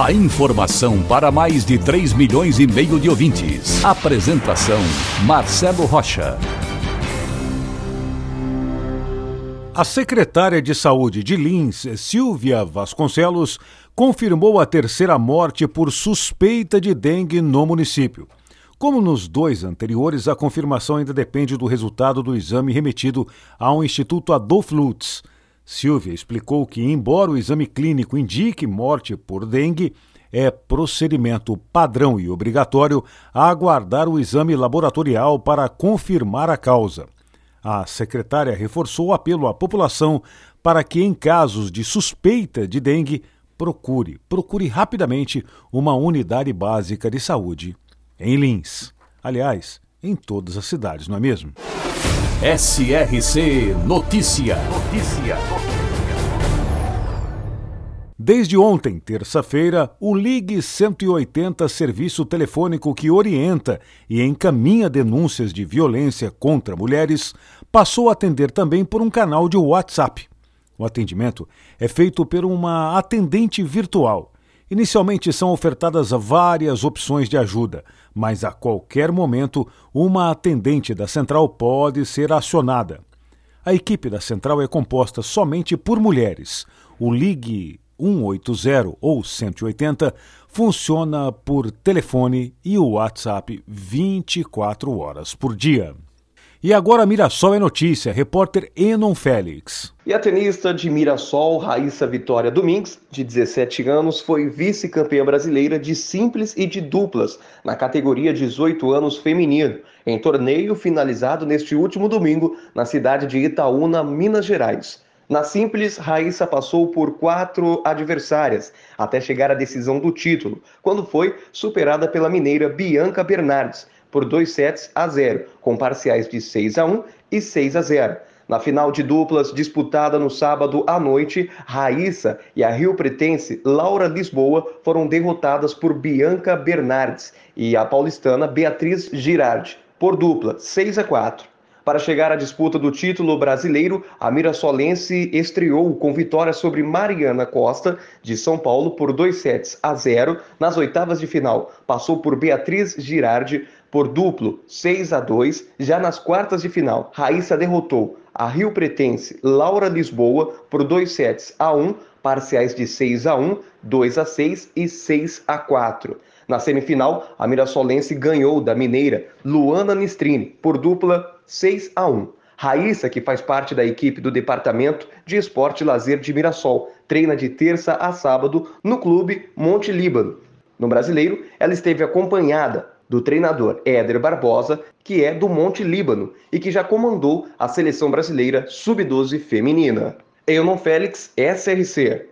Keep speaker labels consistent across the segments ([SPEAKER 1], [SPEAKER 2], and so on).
[SPEAKER 1] A informação para mais de 3 milhões e meio de ouvintes. Apresentação Marcelo Rocha.
[SPEAKER 2] A secretária de Saúde de Lins, Silvia Vasconcelos, confirmou a terceira morte por suspeita de dengue no município. Como nos dois anteriores, a confirmação ainda depende do resultado do exame remetido ao Instituto Adolf Lutz. Silvia explicou que, embora o exame clínico indique morte por dengue, é procedimento padrão e obrigatório aguardar o exame laboratorial para confirmar a causa. A secretária reforçou o apelo à população para que, em casos de suspeita de dengue, procure, procure rapidamente uma unidade básica de saúde em Lins. Aliás, em todas as cidades, não é mesmo?
[SPEAKER 1] SRC Notícia. Notícia.
[SPEAKER 2] Desde ontem, terça-feira, o Ligue 180, serviço telefônico que orienta e encaminha denúncias de violência contra mulheres, passou a atender também por um canal de WhatsApp. O atendimento é feito por uma atendente virtual Inicialmente são ofertadas várias opções de ajuda, mas a qualquer momento uma atendente da central pode ser acionada. A equipe da central é composta somente por mulheres. O Ligue 180 ou 180 funciona por telefone e o WhatsApp 24 horas por dia. E agora Mirassol é notícia, repórter Enon Félix.
[SPEAKER 3] E a tenista de Mirassol, Raíssa Vitória Domingues, de 17 anos, foi vice-campeã brasileira de simples e de duplas na categoria 18 anos feminino, em torneio finalizado neste último domingo na cidade de Itaúna, Minas Gerais. Na simples, Raíssa passou por quatro adversárias até chegar à decisão do título, quando foi superada pela mineira Bianca Bernardes, por 2 sets a 0, com parciais de 6 a 1 e 6 a 0. Na final de duplas disputada no sábado à noite, Raíssa e a Rio Pretense Laura Lisboa foram derrotadas por Bianca Bernardes e a paulistana Beatriz Girardi, por dupla 6 a 4. Para chegar à disputa do título brasileiro, a Mirassolense estreou com vitória sobre Mariana Costa, de São Paulo, por 2 sets a 0 nas oitavas de final. Passou por Beatriz Girardi, por duplo 6 a 2 já nas quartas de final. Raíssa derrotou a Rio Pretense Laura Lisboa por 2 sets a 1, parciais de 6 a 1, 2 a 6 e 6 a 4. Na semifinal, a Mirassolense ganhou da mineira Luana Nistrini por dupla 6 a 1. Raíssa, que faz parte da equipe do Departamento de Esporte e Lazer de Mirassol, treina de terça a sábado no clube Monte Líbano. No brasileiro, ela esteve acompanhada do treinador Éder Barbosa, que é do Monte Líbano e que já comandou a seleção brasileira sub-12 feminina. Eunon Félix, SRC.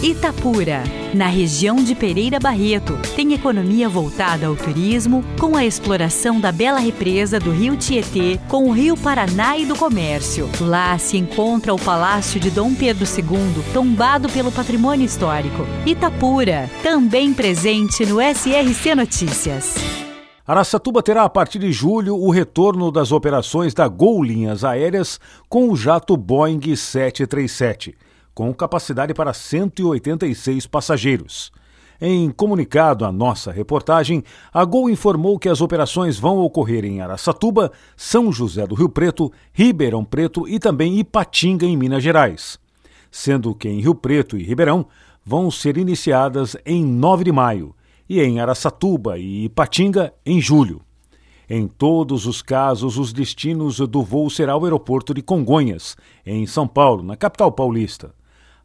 [SPEAKER 4] Itapura, na região de Pereira Barreto, tem economia voltada ao turismo, com a exploração da bela represa do Rio Tietê com o Rio Paraná e do comércio. Lá se encontra o Palácio de Dom Pedro II, tombado pelo patrimônio histórico. Itapura, também presente no SRC Notícias.
[SPEAKER 2] Araçatuba terá a partir de julho o retorno das operações da Gol Linhas Aéreas com o jato Boeing 737 com capacidade para 186 passageiros. Em comunicado à nossa reportagem, a Gol informou que as operações vão ocorrer em Araçatuba, São José do Rio Preto, Ribeirão Preto e também Ipatinga, em Minas Gerais. Sendo que em Rio Preto e Ribeirão vão ser iniciadas em 9 de maio e em Araçatuba e Ipatinga em julho. Em todos os casos, os destinos do voo será o aeroporto de Congonhas, em São Paulo, na capital paulista.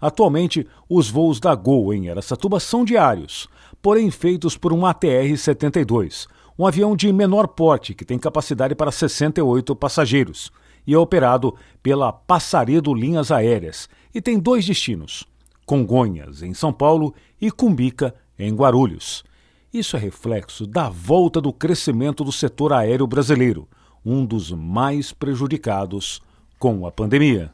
[SPEAKER 2] Atualmente, os voos da Gol em Aracatuba são diários, porém feitos por um ATR-72, um avião de menor porte que tem capacidade para 68 passageiros e é operado pela Passaredo Linhas Aéreas e tem dois destinos: Congonhas, em São Paulo, e Cumbica, em Guarulhos. Isso é reflexo da volta do crescimento do setor aéreo brasileiro, um dos mais prejudicados com a pandemia.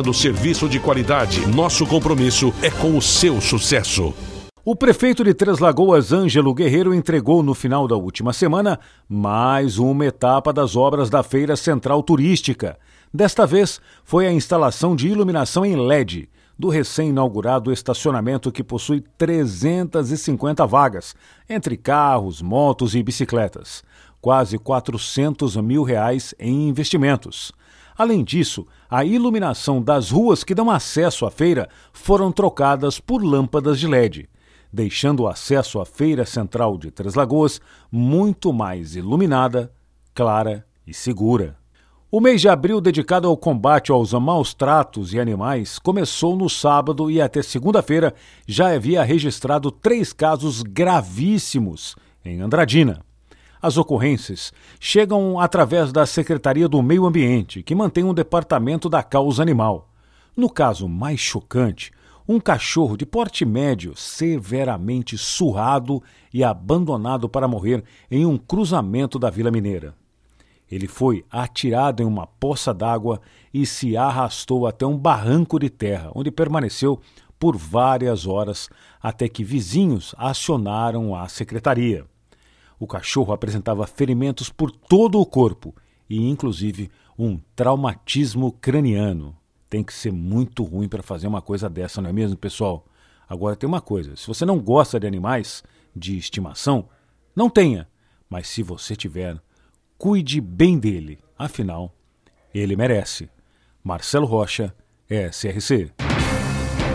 [SPEAKER 5] oferecendo serviço de qualidade. Nosso compromisso é com o seu sucesso.
[SPEAKER 2] O prefeito de Três Lagoas, Ângelo Guerreiro, entregou no final da última semana mais uma etapa das obras da Feira Central Turística. Desta vez foi a instalação de iluminação em LED do recém-inaugurado estacionamento que possui 350 vagas, entre carros, motos e bicicletas. Quase 400 mil reais em investimentos. Além disso, a iluminação das ruas que dão acesso à feira foram trocadas por lâmpadas de LED, deixando o acesso à Feira Central de Três Lagoas muito mais iluminada, clara e segura. O mês de abril dedicado ao combate aos maus tratos e animais começou no sábado e até segunda-feira já havia registrado três casos gravíssimos em Andradina. As ocorrências chegam através da Secretaria do Meio Ambiente, que mantém um departamento da causa animal. No caso mais chocante, um cachorro de porte médio severamente surrado e abandonado para morrer em um cruzamento da Vila Mineira. Ele foi atirado em uma poça d'água e se arrastou até um barranco de terra, onde permaneceu por várias horas até que vizinhos acionaram a secretaria. O cachorro apresentava ferimentos por todo o corpo e, inclusive, um traumatismo craniano. Tem que ser muito ruim para fazer uma coisa dessa, não é mesmo, pessoal? Agora tem uma coisa: se você não gosta de animais de estimação, não tenha. Mas se você tiver, cuide bem dele. Afinal, ele merece. Marcelo Rocha, SRC.